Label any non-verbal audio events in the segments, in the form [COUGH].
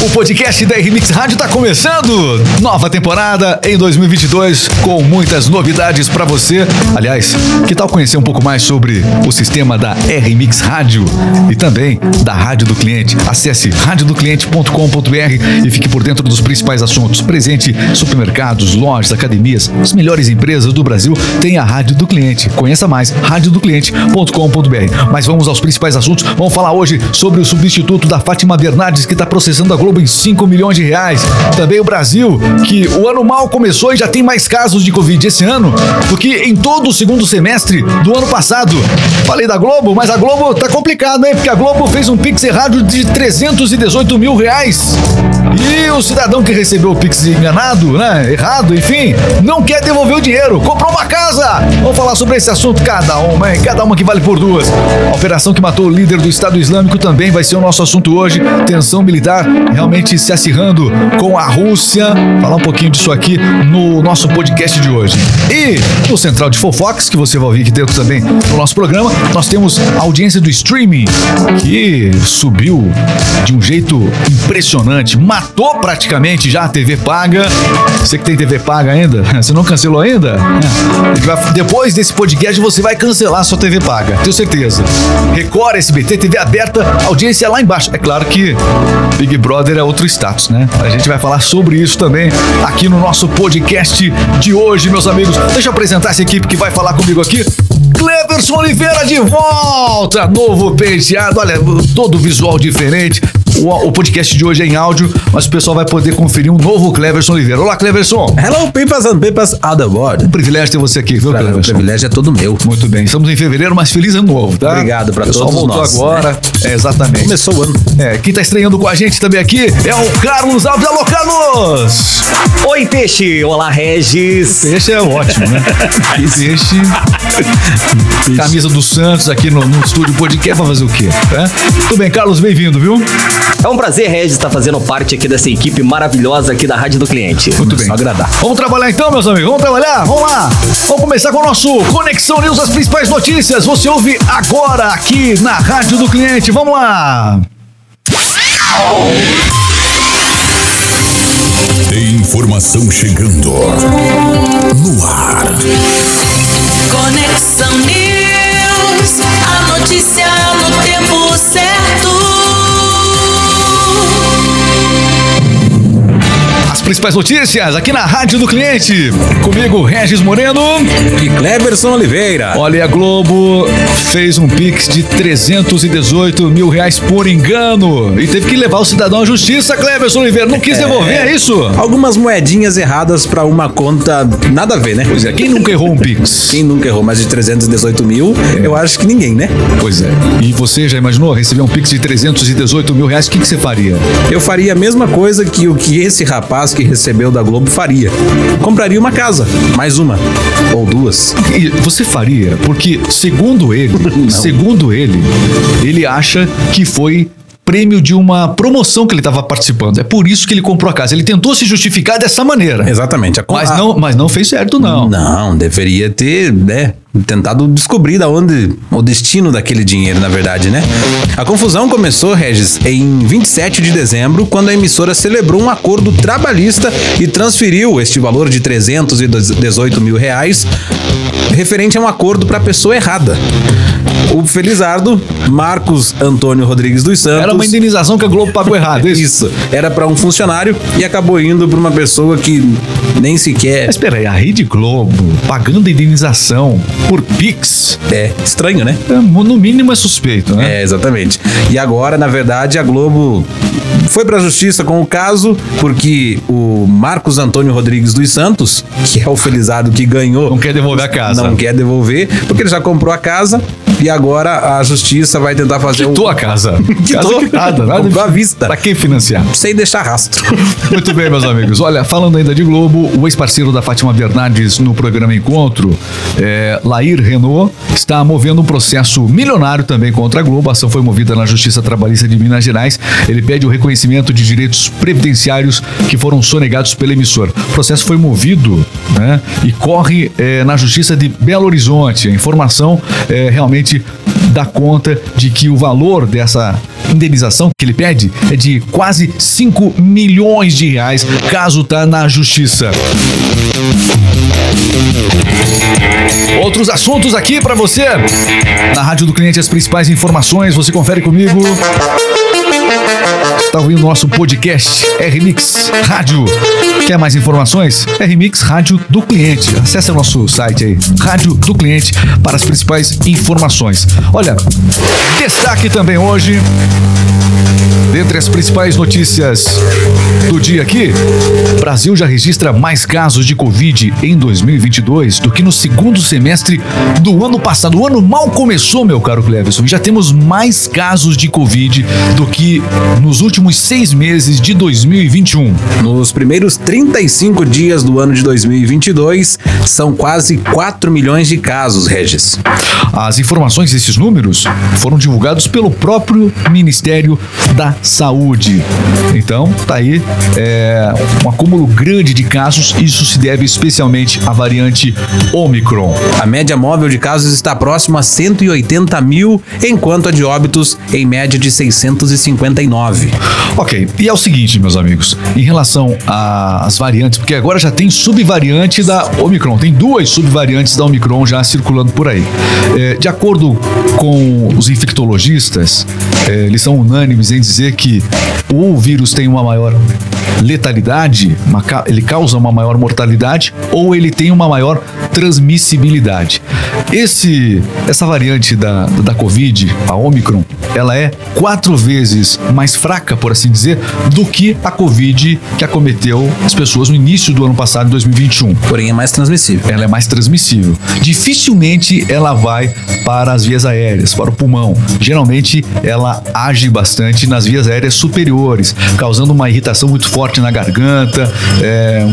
O podcast da RMix Rádio está começando. Nova temporada em 2022 com muitas novidades para você. Aliás, que tal conhecer um pouco mais sobre o sistema da RMix Rádio e também da Rádio do Cliente? Acesse radiodocliente.com.br e fique por dentro dos principais assuntos. Presente supermercados, lojas, academias, as melhores empresas do Brasil têm a Rádio do Cliente. Conheça mais radiodocliente.com.br. Mas vamos aos principais assuntos. Vamos falar hoje sobre o substituto da Fátima Bernardes que está processando a Globo Globo em 5 milhões de reais. Também o Brasil, que o ano mal começou e já tem mais casos de Covid esse ano do que em todo o segundo semestre do ano passado. Falei da Globo, mas a Globo tá complicado, hein? Porque a Globo fez um Pix errado de 318 mil reais. E o cidadão que recebeu o Pix enganado, né? Errado, enfim, não quer devolver o dinheiro. Comprou uma casa. Vamos falar sobre esse assunto cada uma, hein? Cada uma que vale por duas. A operação que matou o líder do Estado Islâmico também vai ser o nosso assunto hoje. Tensão militar realmente se acirrando com a Rússia. Falar um pouquinho disso aqui no nosso podcast de hoje. E no Central de Fofox, que você vai ouvir aqui dentro também no nosso programa, nós temos a audiência do streaming, que subiu de um jeito impressionante, matou praticamente já a TV paga. Você que tem TV paga ainda, [LAUGHS] você não cancelou ainda? É. Depois desse podcast você vai cancelar sua TV paga, tenho certeza. Record, SBT, TV aberta, audiência lá embaixo. É claro que Big Brother é outro status, né? A gente vai falar sobre isso também aqui no nosso podcast de hoje, meus amigos. Deixa eu apresentar essa equipe que vai falar comigo aqui. Cleverson Oliveira de volta, novo penteado, olha, todo visual diferente. O, o, podcast de hoje é em áudio, mas o pessoal vai poder conferir um novo Cleverson Oliveira. Olá, Cleverson. Hello, papers and papers of the world. Um privilégio ter você aqui, viu, Cleverson? O privilégio é todo meu. Muito bem. Estamos em fevereiro, mas feliz ano novo, tá? Obrigado para todos voltou nós. agora. Né? É, exatamente. Começou o ano. É, quem tá estreando com a gente também aqui é o Carlos Alves. Alô, Carlos! Oi, Peixe. Olá, Regis. Peixe é ótimo, né? [LAUGHS] Peixe. Camisa do Santos aqui no, no estúdio podcast. Vai fazer o quê? É? Tudo bem, Carlos, bem-vindo, viu? É um prazer, Regis, estar fazendo parte aqui dessa equipe maravilhosa aqui da Rádio do Cliente. Muito bem. agradar. Vamos trabalhar então, meus amigos. Vamos trabalhar? Vamos lá. Vamos começar com o nosso Conexão News, as principais notícias. Você ouve agora aqui na Rádio do Cliente. Vamos lá. Tem informação chegando no ar. Principais notícias aqui na Rádio do Cliente. Comigo, Regis Moreno e Cleverson Oliveira. Olha, a Globo fez um pix de 318 mil reais por engano e teve que levar o cidadão à justiça, Cleverson Oliveira. Não quis devolver, é, é isso? Algumas moedinhas erradas para uma conta nada a ver, né? Pois é, quem nunca errou um pix? [LAUGHS] Quem nunca errou mais de 318 mil, é. eu acho que ninguém, né? Pois é. E você já imaginou receber um pix de 318 mil reais? O que, que você faria? Eu faria a mesma coisa que o que esse rapaz que recebeu da Globo faria. Compraria uma casa, mais uma ou duas. E você faria? Porque segundo ele, [LAUGHS] segundo ele, ele acha que foi prêmio de uma promoção que ele estava participando. É por isso que ele comprou a casa. Ele tentou se justificar dessa maneira. Exatamente. Mas, não, mas não fez certo, não. Não, deveria ter, né? Tentado descobrir da onde o destino daquele dinheiro, na verdade, né? A confusão começou, Regis, em 27 de dezembro, quando a emissora celebrou um acordo trabalhista e transferiu este valor de 318 mil reais referente a um acordo para a pessoa errada. O Felizardo, Marcos Antônio Rodrigues dos Santos. Era uma indenização que a Globo pagou errado, é isso? isso. Era para um funcionário e acabou indo para uma pessoa que nem sequer. Mas espera aí, a Rede Globo pagando indenização por Pix. É, estranho, né? É, no mínimo é suspeito, né? É, exatamente. E agora, na verdade, a Globo foi para a justiça com o caso porque o Marcos Antônio Rodrigues dos Santos, que é o felizado que ganhou, não quer devolver a casa. Não quer devolver, porque ele já comprou a casa e agora a justiça vai tentar fazer Quitou um... a casa. [LAUGHS] Quitou. Casa quitada, nada. à vista. Pra quem financiar? Sem deixar rastro. [LAUGHS] Muito bem, meus amigos. Olha, falando ainda de Globo, o ex-parceiro da Fátima Bernardes no programa Encontro, é, Lair Renault, está movendo um processo milionário também contra a Globo. A ação foi movida na Justiça Trabalhista de Minas Gerais. Ele pede o reconhecimento de direitos previdenciários que foram sonegados pela emissora. O processo foi movido né, e corre é, na Justiça de Belo Horizonte. A informação é realmente dá conta de que o valor dessa indenização que ele pede é de quase 5 milhões de reais, caso tá na justiça. Outros assuntos aqui para você. Na Rádio do Cliente, as principais informações, você confere comigo. Está ouvindo nosso podcast RMix Rádio. Quer mais informações? RMix Rádio do Cliente. Acesse o nosso site aí, Rádio do Cliente, para as principais informações. Olha, destaque também hoje, dentre as principais notícias do dia aqui, Brasil já registra mais casos de Covid em 2022 do que no segundo semestre do ano passado. O ano mal começou, meu caro Cleverson, já temos mais casos de Covid do que nos últimos seis meses de 2021. Nos primeiros 35 dias do ano de 2022, são quase 4 milhões de casos, Regis. As informações desses números foram divulgados pelo próprio Ministério da Saúde. Então, tá aí é, um acúmulo grande de casos. Isso se deve especialmente à variante Omicron. A média móvel de casos está próxima a 180 mil, enquanto a de óbitos em média de 659. Ok, e é o seguinte, meus amigos, em relação às variantes, porque agora já tem subvariante da Omicron, tem duas subvariantes da Omicron já circulando por aí. É, de acordo com os infectologistas, é, eles são unânimes em dizer que o vírus tem uma maior letalidade, uma ele causa uma maior mortalidade, ou ele tem uma maior transmissibilidade. Esse, essa variante da, da Covid, a Omicron, ela é quatro vezes mais fraca, por assim dizer, do que a Covid que acometeu as pessoas no início do ano passado, em 2021 Porém, é mais transmissível. ela é mais transmissível. Dificilmente ela vai para as vias aéreas, para o pulmão. Geralmente ela age bastante nas vias aéreas superiores, causando uma irritação muito forte na garganta. é,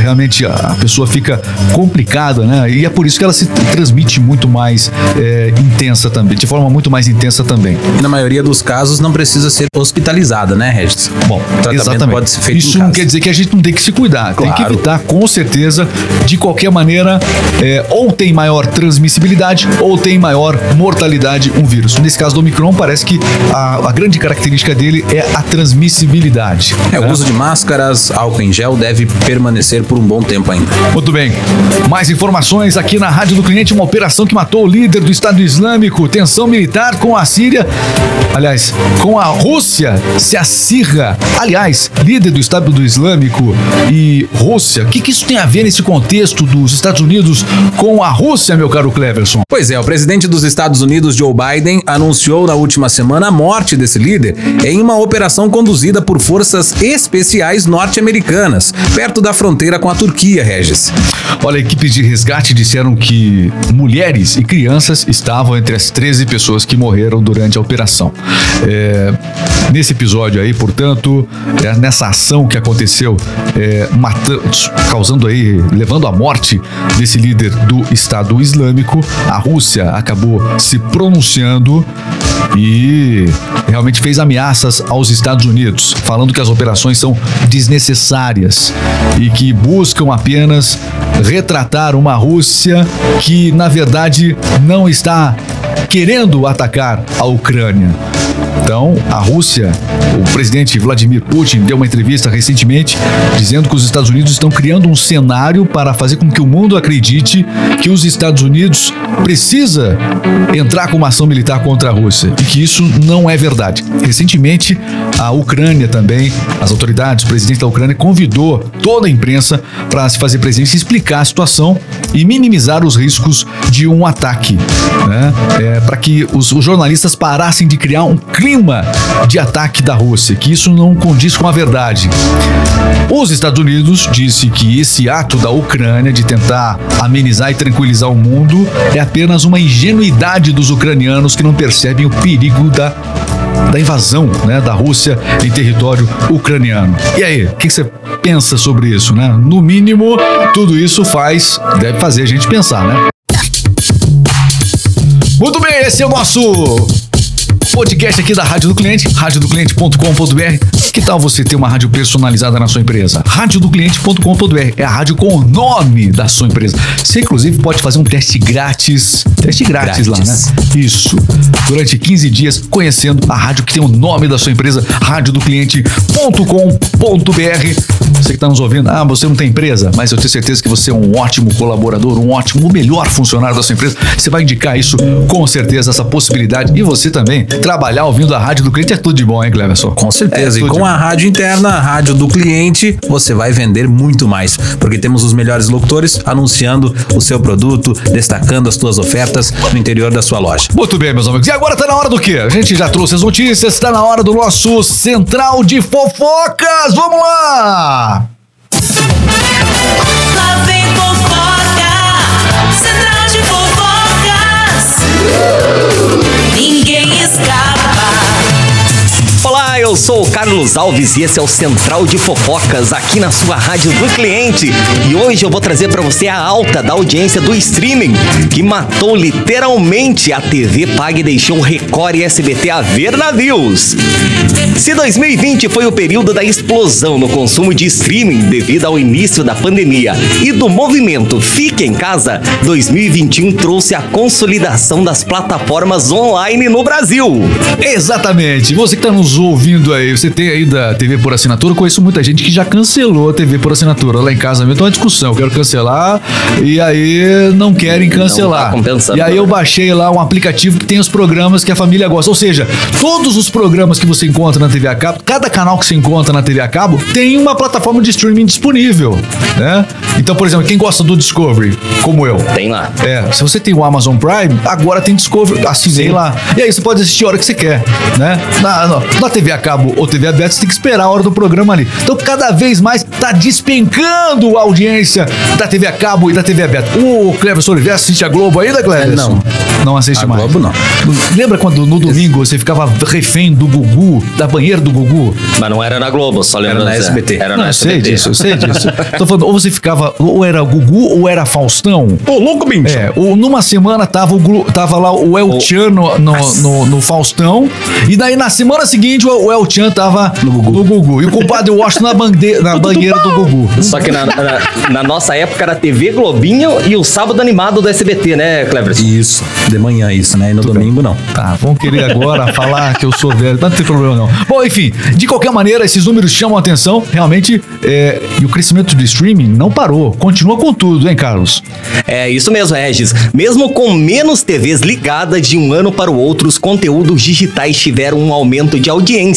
realmente a pessoa fica complicada, né? E é por isso que ela se transmite muito mais é, intensa também, de forma muito mais intensa também. E na maioria dos casos não precisa ser hospitalizada, né, Regis? Bom, exatamente. pode ser feito Isso não casa. quer dizer que a gente não tem que se cuidar. Tem que Claro. evitar, com certeza. De qualquer maneira, é, ou tem maior transmissibilidade ou tem maior mortalidade um vírus. Nesse caso do Omicron, parece que a, a grande característica dele é a transmissibilidade. É, o né? uso de máscaras, álcool em gel deve permanecer por um bom tempo ainda. Muito bem. Mais informações aqui na Rádio do Cliente. Uma operação que matou o líder do Estado Islâmico. Tensão militar com a Síria. Aliás, com a Rússia se acirra. Aliás, líder do Estado do Islâmico e Rússia. O que, que isso tem a ver nesse contexto dos Estados Unidos com a Rússia, meu caro Cleverson? Pois é, o presidente dos Estados Unidos, Joe Biden, anunciou na última semana a morte desse líder em uma operação conduzida por forças especiais norte-americanas, perto da fronteira com a Turquia, Regis. Olha, equipes de resgate disseram que mulheres e crianças estavam entre as 13 pessoas que morreram durante a operação. É, nesse episódio aí, portanto, é, nessa ação que aconteceu, é, mata- causando aí, levando à morte desse líder do Estado Islâmico, a Rússia acabou se pronunciando e realmente fez ameaças aos Estados Unidos, falando que as operações são desnecessárias e que buscam apenas retratar uma Rússia que, na verdade, não está querendo atacar a Ucrânia. Então, a Rússia, o presidente Vladimir Putin deu uma entrevista recentemente dizendo que os Estados Unidos estão criando um cenário para fazer com que o mundo acredite que os Estados Unidos precisa entrar com uma ação militar contra a Rússia e que isso não é verdade. Recentemente, a Ucrânia também, as autoridades, o presidente da Ucrânia convidou toda a imprensa para se fazer presente e explicar a situação e minimizar os riscos de um ataque, né? É, para que os, os jornalistas parassem de criar um clima de ataque da Rússia, que isso não condiz com a verdade. Os Estados Unidos disse que esse ato da Ucrânia de tentar amenizar e tranquilizar o mundo é apenas uma ingenuidade dos ucranianos que não percebem o perigo da da invasão né, da Rússia em território ucraniano. E aí, o que você pensa sobre isso, né? No mínimo, tudo isso faz, deve fazer a gente pensar, né? Muito bem, esse é o nosso podcast aqui da Rádio do Cliente, radiodocliente.com.br. Que tal você ter uma rádio personalizada na sua empresa? radiodocliente.com.br é a rádio com o nome da sua empresa. Você, inclusive, pode fazer um teste grátis. Teste grátis, lá, Grátis. né? Isso. Durante 15 dias, conhecendo a rádio que tem o nome da sua empresa, radiodocliente.com.br. Você que está nos ouvindo, ah, você não tem empresa, mas eu tenho certeza que você é um ótimo colaborador, um ótimo, o melhor funcionário da sua empresa. Você vai indicar isso com certeza, essa possibilidade. E você também, trabalhar ouvindo a rádio do cliente é tudo de bom, hein, Cleverson? Com certeza. É e com a rádio interna, a rádio do cliente, você vai vender muito mais. Porque temos os melhores locutores anunciando o seu produto, destacando as suas ofertas no interior da sua loja. Muito bem, meus amigos. E agora tá na hora do quê? A gente já trouxe as notícias, tá na hora do nosso Central de Fofocas. Vamos lá! Lá vem fofoca, central de fofocas. Ninguém escapa. Olá, eu sou o Carlos Alves e esse é o Central de Fofocas aqui na sua rádio do cliente. E hoje eu vou trazer para você a alta da audiência do streaming que matou literalmente a TV Paga e deixou Record e SBT a ver navios. Se 2020 foi o período da explosão no consumo de streaming devido ao início da pandemia e do movimento Fique em Casa, 2021 trouxe a consolidação das plataformas online no Brasil. Exatamente. Você que tá nos ouvindo aí, você tem aí da TV por assinatura, eu conheço muita gente que já cancelou a TV por assinatura. Lá em casa mesmo tem uma discussão, eu quero cancelar e aí não querem cancelar. tá compensando. e aí eu baixei lá um aplicativo que tem os programas que a família gosta. Ou seja, todos os programas que você encontra na TV a cabo, cada canal que você encontra na TV a cabo tem uma plataforma de streaming disponível, né? Então, por exemplo, quem gosta do Discovery, como eu, Tem lá. é, se você tem o Amazon Prime, agora tem Discovery, assinei lá. E aí você pode assistir a hora que você quer, né? Na, na, na TV a cabo ou TV aberta, você tem que esperar a hora do programa ali. Então, cada vez mais tá despencando a audiência da TV a cabo e da TV aberta. O Cleverson Oliveira assiste a Globo ainda, Cleverson? Não. Não assiste A mais. Globo, não. Lembra quando no domingo você ficava refém do Gugu, da banheira do Gugu? Mas não era na Globo, só lembrando. na Zé. SBT. Era Não, na eu sei SBT. disso, eu sei disso. Tô falando, ou você ficava, ou era Gugu ou era Faustão. Ô, louco, bicho! É, o, numa semana tava, o, tava lá o El Chan no, no, no- no Faustão, e daí na semana seguinte o, o El Chan tava no Gugu. E o compadre Washington na, bande, na [LAUGHS] banheira do Gugu. Só que na, na- na nossa época era TV Globinho e o sábado animado do SBT, né, Cleverson? Isso, de manhã isso, né? E no domingo não. Tá, vão querer agora [LAUGHS] falar que eu sou velho, não tem problema não. Bom, enfim, de qualquer maneira, esses números chamam a atenção, realmente, é, e o crescimento do streaming não parou, continua com tudo, hein, Carlos? É isso mesmo, Regis. Mesmo com menos TVs ligadas de um ano para o outro, os conteúdos digitais tiveram um aumento de audiência,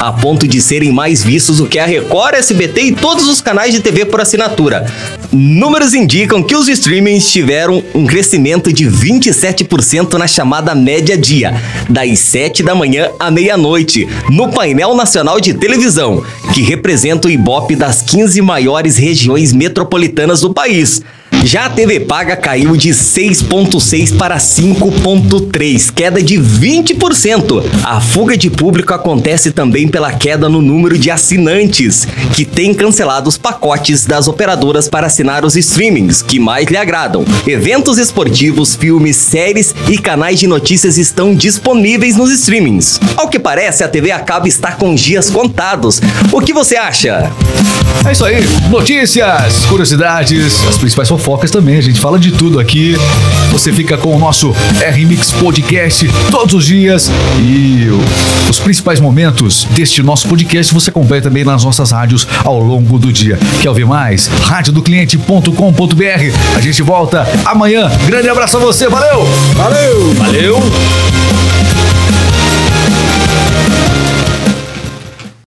a ponto de serem mais vistos do que a Record, SBT e todos os canais de TV por assinatura. Números indicam que os streamings tiveram um crescimento de 27% na chamada média dia, das 7 da manhã à meia-noite, no painel nacional de televisão, que representa o Ibope das 15 maiores regiões metropolitanas do país. Já a TV paga caiu de 6,6 para 5,3, queda de 20%. A fuga de público acontece também pela queda no número de assinantes, que têm cancelado os pacotes das operadoras para assinar os streamings que mais lhe agradam. Eventos esportivos, filmes, séries e canais de notícias estão disponíveis nos streamings. Ao que parece, a TV a cabo está com dias contados. O que você acha? É isso aí, notícias, curiosidades, as principais fofocas também. A gente fala de tudo aqui. Você fica com o nosso R-Mix Podcast todos os dias e os principais momentos deste nosso podcast você acompanha também nas nossas rádios ao longo do dia. Quer ouvir mais? radiodocliente.com.br. A gente volta amanhã. Grande abraço a você, valeu! Valeu! Valeu!